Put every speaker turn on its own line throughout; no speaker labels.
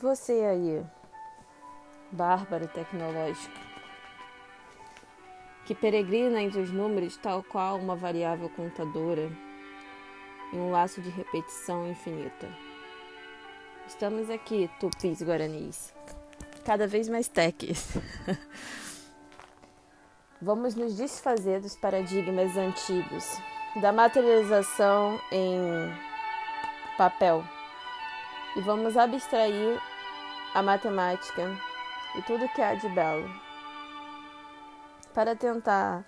Você aí, bárbaro tecnológico, que peregrina entre os números tal qual uma variável contadora em um laço de repetição infinita. Estamos aqui, tupis guaranis, cada vez mais teques. Vamos nos desfazer dos paradigmas antigos, da materialização em papel e vamos abstrair a matemática e tudo que há de belo. Para tentar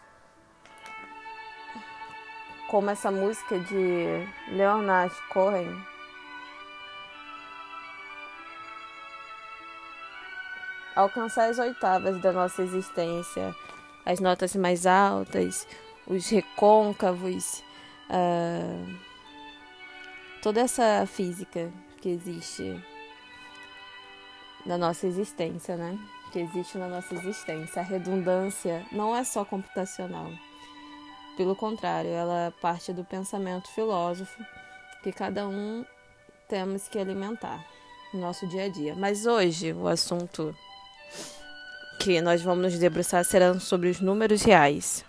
como essa música de Leonard Cohen alcançar as oitavas da nossa existência, as notas mais altas, os recôncavos, uh, toda essa física que existe na nossa existência, né? Que existe na nossa existência. A redundância não é só computacional. Pelo contrário, ela parte do pensamento filósofo que cada um temos que alimentar no nosso dia a dia. Mas hoje o assunto que nós vamos nos debruçar será sobre os números reais.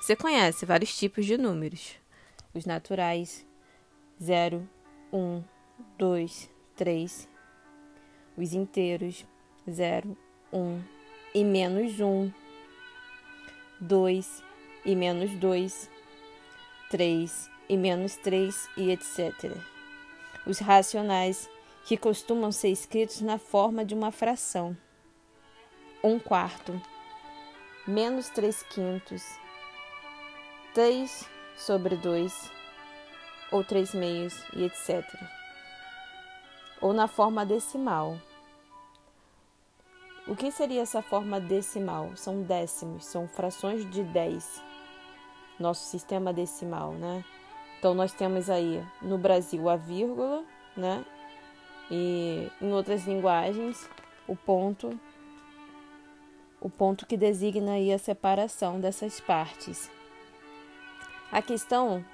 Você conhece vários tipos de números: os naturais, 0, um, dois, três, os inteiros, zero, um e menos um, dois e menos dois, três e menos três e etc. Os racionais, que costumam ser escritos na forma de uma fração. Um quarto, menos três quintos, três sobre dois ou três meios e etc. Ou na forma decimal. O que seria essa forma decimal? São décimos, são frações de 10. Nosso sistema decimal, né? Então nós temos aí no Brasil a vírgula, né? E em outras linguagens, o ponto o ponto que designa aí a separação dessas partes. A questão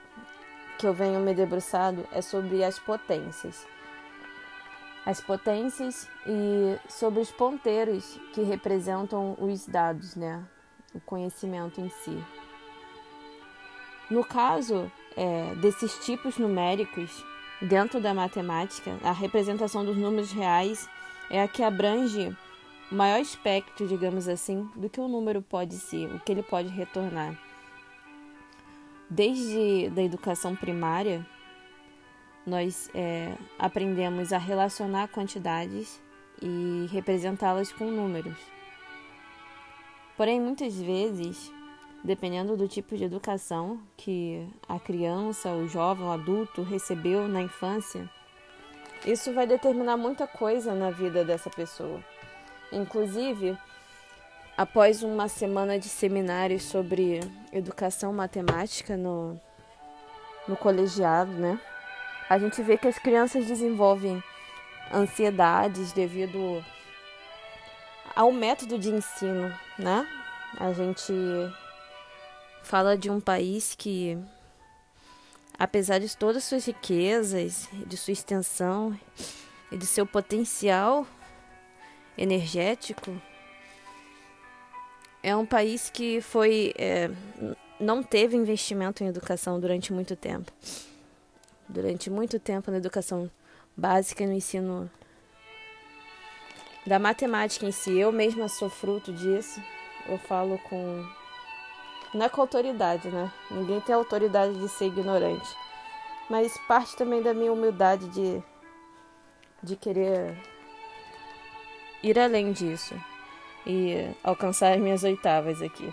que eu venho me debruçado é sobre as potências. As potências e sobre os ponteiros que representam os dados, né? O conhecimento em si. No caso é, desses tipos numéricos, dentro da matemática, a representação dos números reais é a que abrange o maior espectro, digamos assim, do que o número pode ser, o que ele pode retornar desde da educação primária, nós é, aprendemos a relacionar quantidades e representá-las com números. Porém, muitas vezes, dependendo do tipo de educação que a criança, o jovem, o adulto recebeu na infância, isso vai determinar muita coisa na vida dessa pessoa. Inclusive, após uma semana de seminários sobre educação matemática no, no colegiado, né? A gente vê que as crianças desenvolvem ansiedades devido ao método de ensino, né? A gente fala de um país que, apesar de todas as suas riquezas, de sua extensão e de seu potencial energético, é um país que foi é, não teve investimento em educação durante muito tempo. Durante muito tempo na educação básica e no ensino da matemática em si. Eu mesma sou fruto disso. Eu falo com. Não é com autoridade, né? Ninguém tem autoridade de ser ignorante. Mas parte também da minha humildade de, de querer ir além disso e alcançar as minhas oitavas aqui.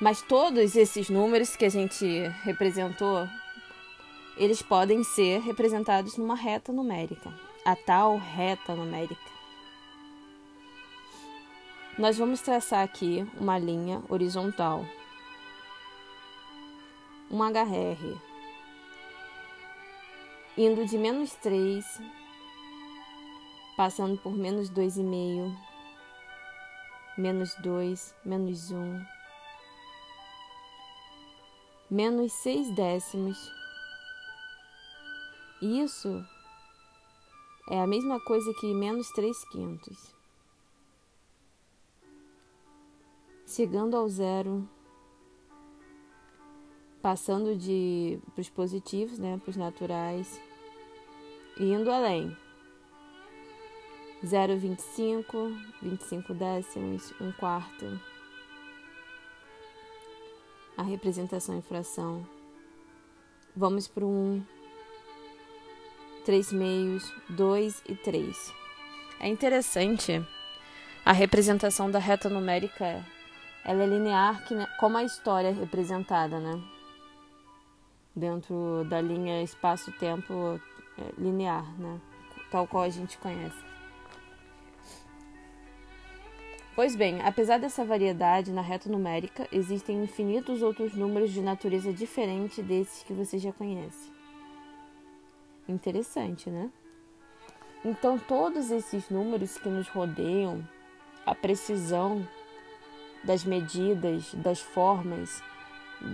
Mas todos esses números que a gente representou, eles podem ser representados numa reta numérica, a tal reta numérica. Nós vamos traçar aqui uma linha horizontal, um HR, indo de menos 3, passando por menos 2,5, menos dois, menos um, menos seis décimos. Isso é a mesma coisa que menos 3 quintos. Chegando ao zero, passando de para os positivos, né, para os naturais, e indo além. 0,25, 25 décimos, 1 quarto. A representação em fração. Vamos para um 3 meios, 2 e 3. É interessante a representação da reta numérica, ela é linear como a história é representada, né? Dentro da linha espaço-tempo é, linear, né? Tal qual a gente conhece. Pois bem, apesar dessa variedade na reta numérica, existem infinitos outros números de natureza diferente desses que você já conhece. Interessante, né? Então, todos esses números que nos rodeiam, a precisão das medidas, das formas,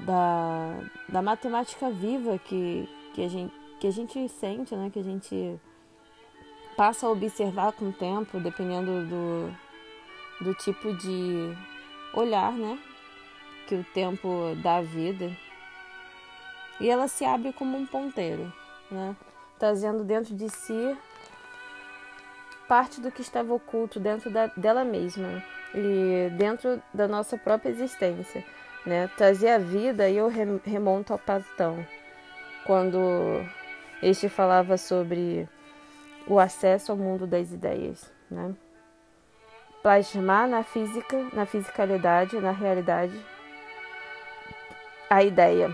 da, da matemática viva que, que, a gente, que a gente sente, né? que a gente passa a observar com o tempo, dependendo do, do tipo de olhar né? que o tempo dá à vida. E ela se abre como um ponteiro. Né? Trazendo dentro de si parte do que estava oculto dentro da, dela mesma e dentro da nossa própria existência, né? Trazer a vida e eu remonto ao Platão, quando este falava sobre o acesso ao mundo das ideias, né? Plasmar na física, na fisicalidade, na realidade, a ideia.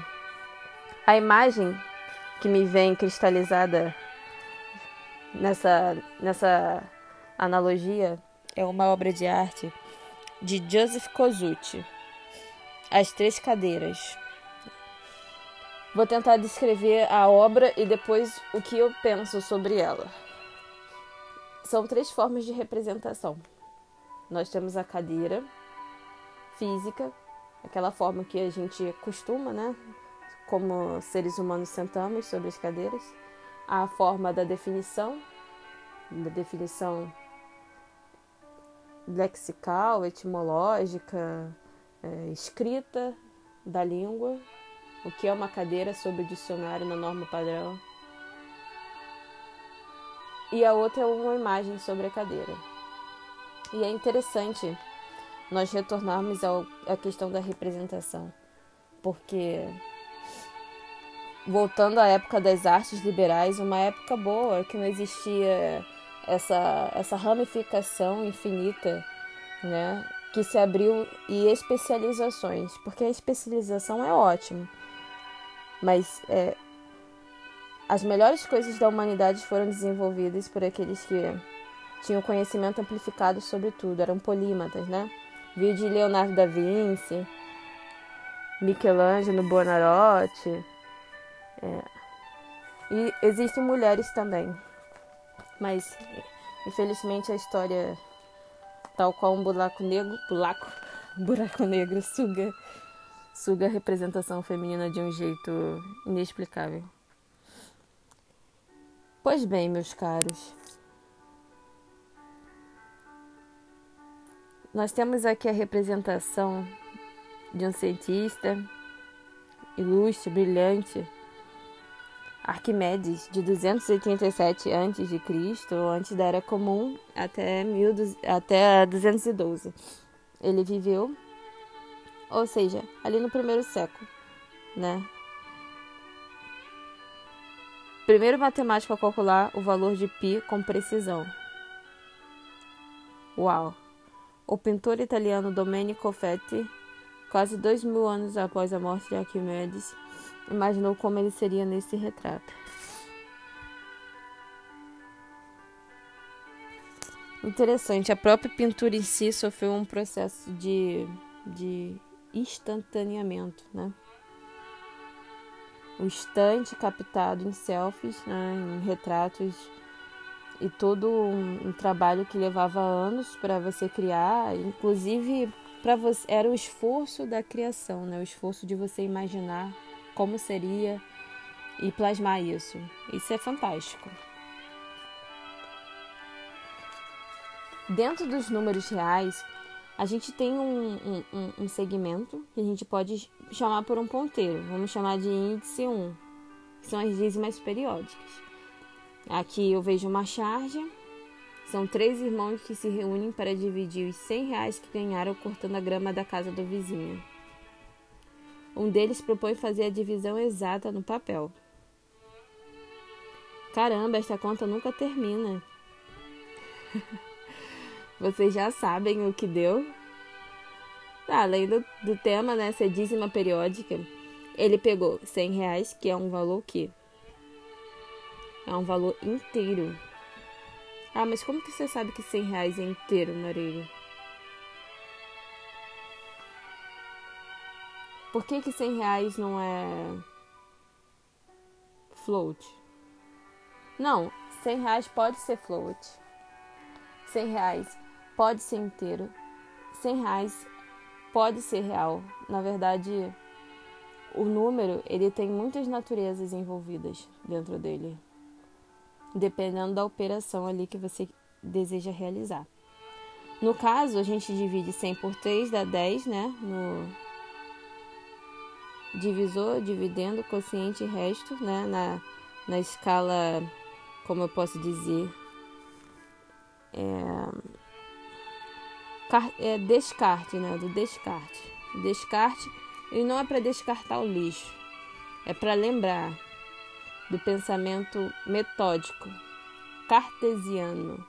A imagem que me vem cristalizada nessa, nessa analogia é uma obra de arte de Joseph Kosuthi, As Três Cadeiras. Vou tentar descrever a obra e depois o que eu penso sobre ela. São três formas de representação. Nós temos a cadeira física, aquela forma que a gente costuma, né? Como seres humanos sentamos sobre as cadeiras, a forma da definição, da definição lexical, etimológica, é, escrita da língua, o que é uma cadeira sob o dicionário na norma padrão. E a outra é uma imagem sobre a cadeira. E é interessante nós retornarmos ao, à questão da representação, porque voltando à época das artes liberais, uma época boa, que não existia essa, essa ramificação infinita, né? Que se abriu e especializações, porque a especialização é ótima, mas é, as melhores coisas da humanidade foram desenvolvidas por aqueles que tinham conhecimento amplificado sobre tudo, eram polímatas, né? Vi de Leonardo da Vinci, Michelangelo Buonarroti, é. E existem mulheres também. Mas infelizmente a história tal qual um buraco negro, buraco, buraco negro suga suga a representação feminina de um jeito inexplicável. Pois bem, meus caros, nós temos aqui a representação de um cientista ilustre, brilhante, Arquimedes, de 287 a.C., antes da Era Comum, até, 12, até 212. Ele viveu, ou seja, ali no primeiro século, né? Primeiro matemático a calcular o valor de π com precisão. Uau! O pintor italiano Domenico Fetti, quase dois mil anos após a morte de Arquimedes, imaginou como ele seria nesse retrato. Interessante, a própria pintura em si sofreu um processo de, de instantaneamento, né? O instante captado em selfies, né, em retratos e todo um, um trabalho que levava anos para você criar, inclusive para você era o esforço da criação, né? O esforço de você imaginar como seria e plasmar isso. Isso é fantástico. Dentro dos números reais, a gente tem um, um, um, segmento que a gente pode chamar por um ponteiro. Vamos chamar de índice 1, que são as dízimas periódicas. Aqui eu vejo uma charge. São três irmãos que se reúnem para dividir os 100 reais que ganharam cortando a grama da casa do vizinho. Um deles propõe fazer a divisão exata no papel. Caramba, esta conta nunca termina. Vocês já sabem o que deu? Ah, além do, do tema, né, ser dízima periódica, ele pegou 100 reais, que é um valor que é um valor inteiro. Ah, mas como que você sabe que 100 reais é inteiro, Marília? Por que que 100 reais não é float? Não, 100 reais pode ser float. 100 reais pode ser inteiro. 100 reais pode ser real. Na verdade, o número ele tem muitas naturezas envolvidas dentro dele dependendo da operação ali que você deseja realizar. No caso, a gente divide 100 por 3, dá 10, né? No divisor, dividendo, quociente e resto, né? Na, na escala, como eu posso dizer, é, é descarte, né? Do descarte. Descarte, e não é para descartar o lixo, é para lembrar do pensamento metódico, cartesiano.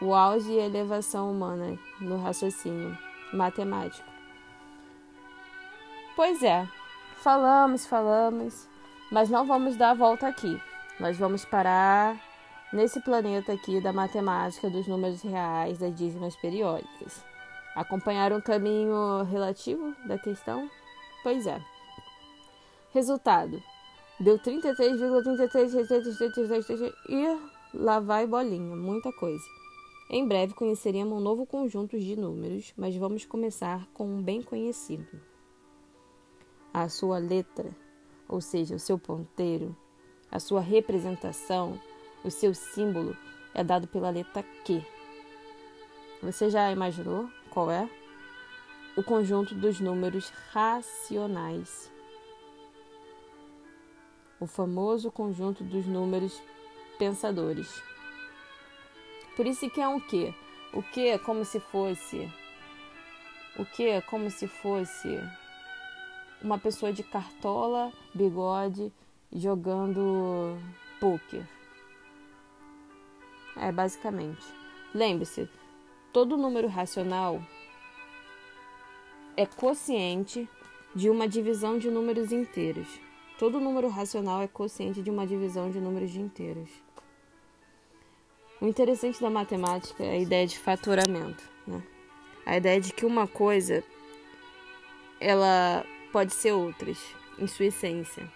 O auge e elevação humana no raciocínio matemático. Pois é, falamos, falamos, mas não vamos dar a volta aqui. Nós vamos parar nesse planeta aqui da matemática dos números reais das dízimas periódicas. Acompanhar um caminho relativo da questão? Pois é. Resultado: deu 33,33 e lá vai bolinha, muita coisa. Em breve conheceremos um novo conjunto de números, mas vamos começar com um bem conhecido. A sua letra, ou seja, o seu ponteiro, a sua representação, o seu símbolo é dado pela letra Q. Você já imaginou qual é? O conjunto dos números racionais o famoso conjunto dos números pensadores. Por isso que é um que. O que é como se fosse. O que é como se fosse uma pessoa de cartola, bigode, jogando poker. É, basicamente. Lembre-se, todo número racional é quociente de uma divisão de números inteiros. Todo número racional é quociente de uma divisão de números de inteiros. O interessante da matemática é a ideia de fatoramento, né? A ideia de que uma coisa ela pode ser outras em sua essência.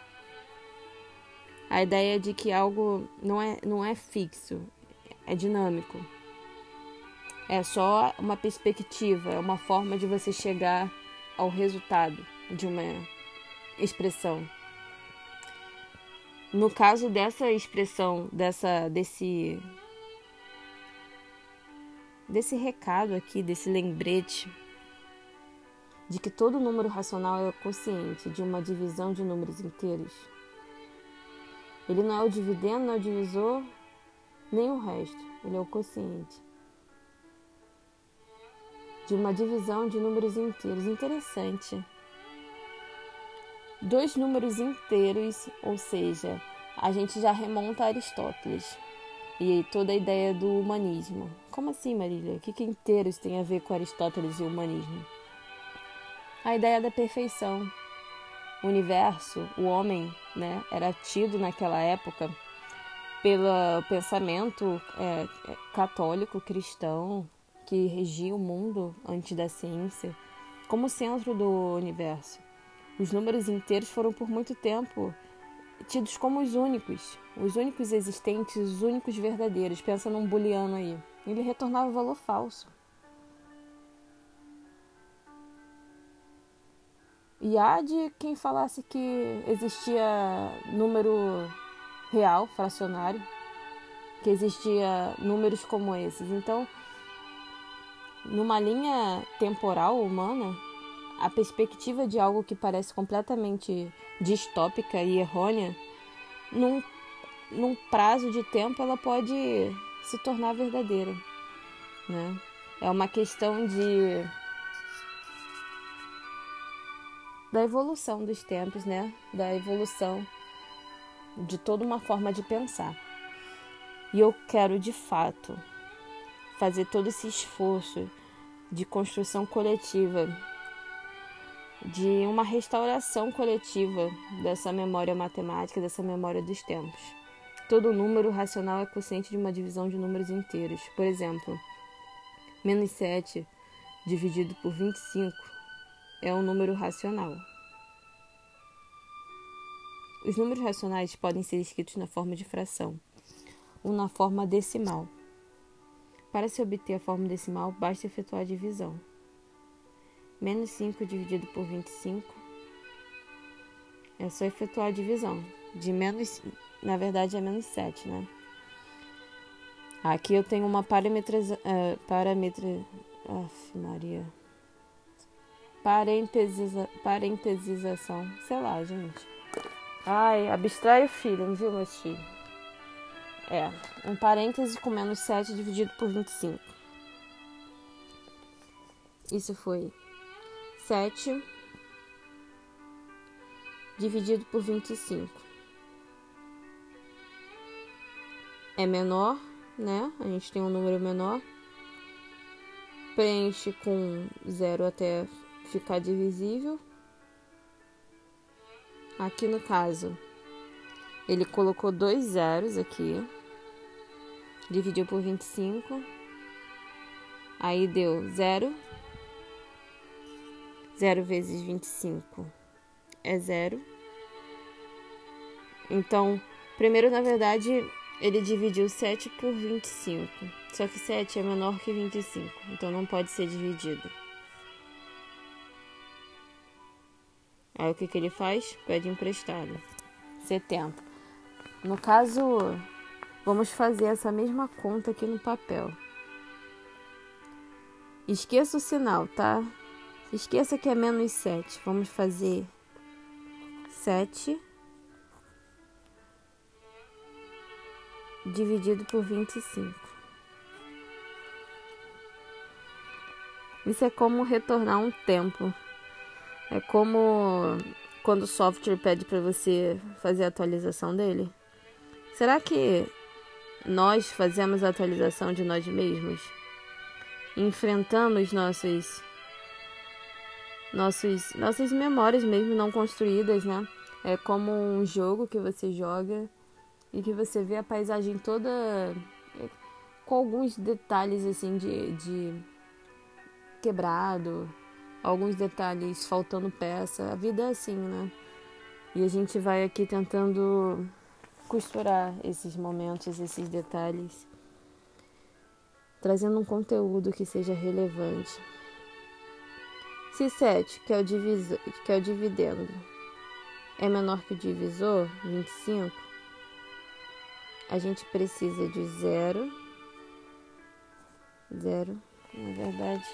A ideia de que algo não é, não é fixo, é dinâmico. É só uma perspectiva, é uma forma de você chegar ao resultado de uma expressão. No caso dessa expressão, dessa, desse, desse recado aqui, desse lembrete de que todo número racional é consciente de uma divisão de números inteiros. Ele não é o dividendo, não é o divisor, nem o resto. Ele é o quociente de uma divisão de números inteiros. Interessante dois números inteiros, ou seja, a gente já remonta a Aristóteles e toda a ideia do humanismo. Como assim, Marília? O que, que inteiros tem a ver com Aristóteles e o humanismo? A ideia da perfeição. O universo, o homem, né, era tido naquela época pelo pensamento é, católico cristão que regia o mundo antes da ciência como centro do universo. Os números inteiros foram por muito tempo tidos como os únicos, os únicos existentes, os únicos verdadeiros. Pensa num booleano aí. Ele retornava valor falso. E há de quem falasse que existia número real, fracionário. que existia números como esses. Então, numa linha temporal humana, a perspectiva de algo que parece completamente distópica e errônea, num, num prazo de tempo ela pode se tornar verdadeira. Né? É uma questão de da evolução dos tempos, né? Da evolução de toda uma forma de pensar. E eu quero de fato fazer todo esse esforço de construção coletiva, de uma restauração coletiva dessa memória matemática, dessa memória dos tempos. Todo número racional é consciente de uma divisão de números inteiros. Por exemplo, menos 7 dividido por 25 é um número racional. Os números racionais podem ser escritos na forma de fração ou na forma decimal. Para se obter a forma decimal, basta efetuar a divisão. Menos 5 dividido por 25 é só efetuar a divisão. De menos, na verdade é menos 7, né? Aqui eu tenho uma parametriza, uh, Maria. Parentesiza, parentesização. Sei lá, gente. Ai, abstrai o filho, viu, meus filhos? É, um parêntese com menos 7 dividido por 25. Isso foi 7 dividido por 25. É menor, né? A gente tem um número menor. Preenche com zero até ficar divisível. Aqui no caso, ele colocou dois zeros aqui, dividiu por 25, aí deu zero. Zero vezes 25 é zero. Então, primeiro, na verdade, ele dividiu 7 por 25. Só que 7 é menor que 25, então não pode ser dividido. Aí o que, que ele faz? Pede emprestado. 70. No caso, vamos fazer essa mesma conta aqui no papel. Esqueça o sinal, tá? Esqueça que é menos 7. Vamos fazer 7 dividido por 25. Isso é como retornar um tempo. É como quando o software pede para você fazer a atualização dele. Será que nós fazemos a atualização de nós mesmos? Enfrentamos nossos nossos nossas memórias mesmo não construídas, né? É como um jogo que você joga e que você vê a paisagem toda é, com alguns detalhes assim de, de quebrado, alguns detalhes faltando peça. A vida é assim, né? E a gente vai aqui tentando costurar esses momentos, esses detalhes, trazendo um conteúdo que seja relevante. Se 7, que é o, diviso, que é o dividendo, é menor que o divisor, 25, a gente precisa de zero, zero, na verdade,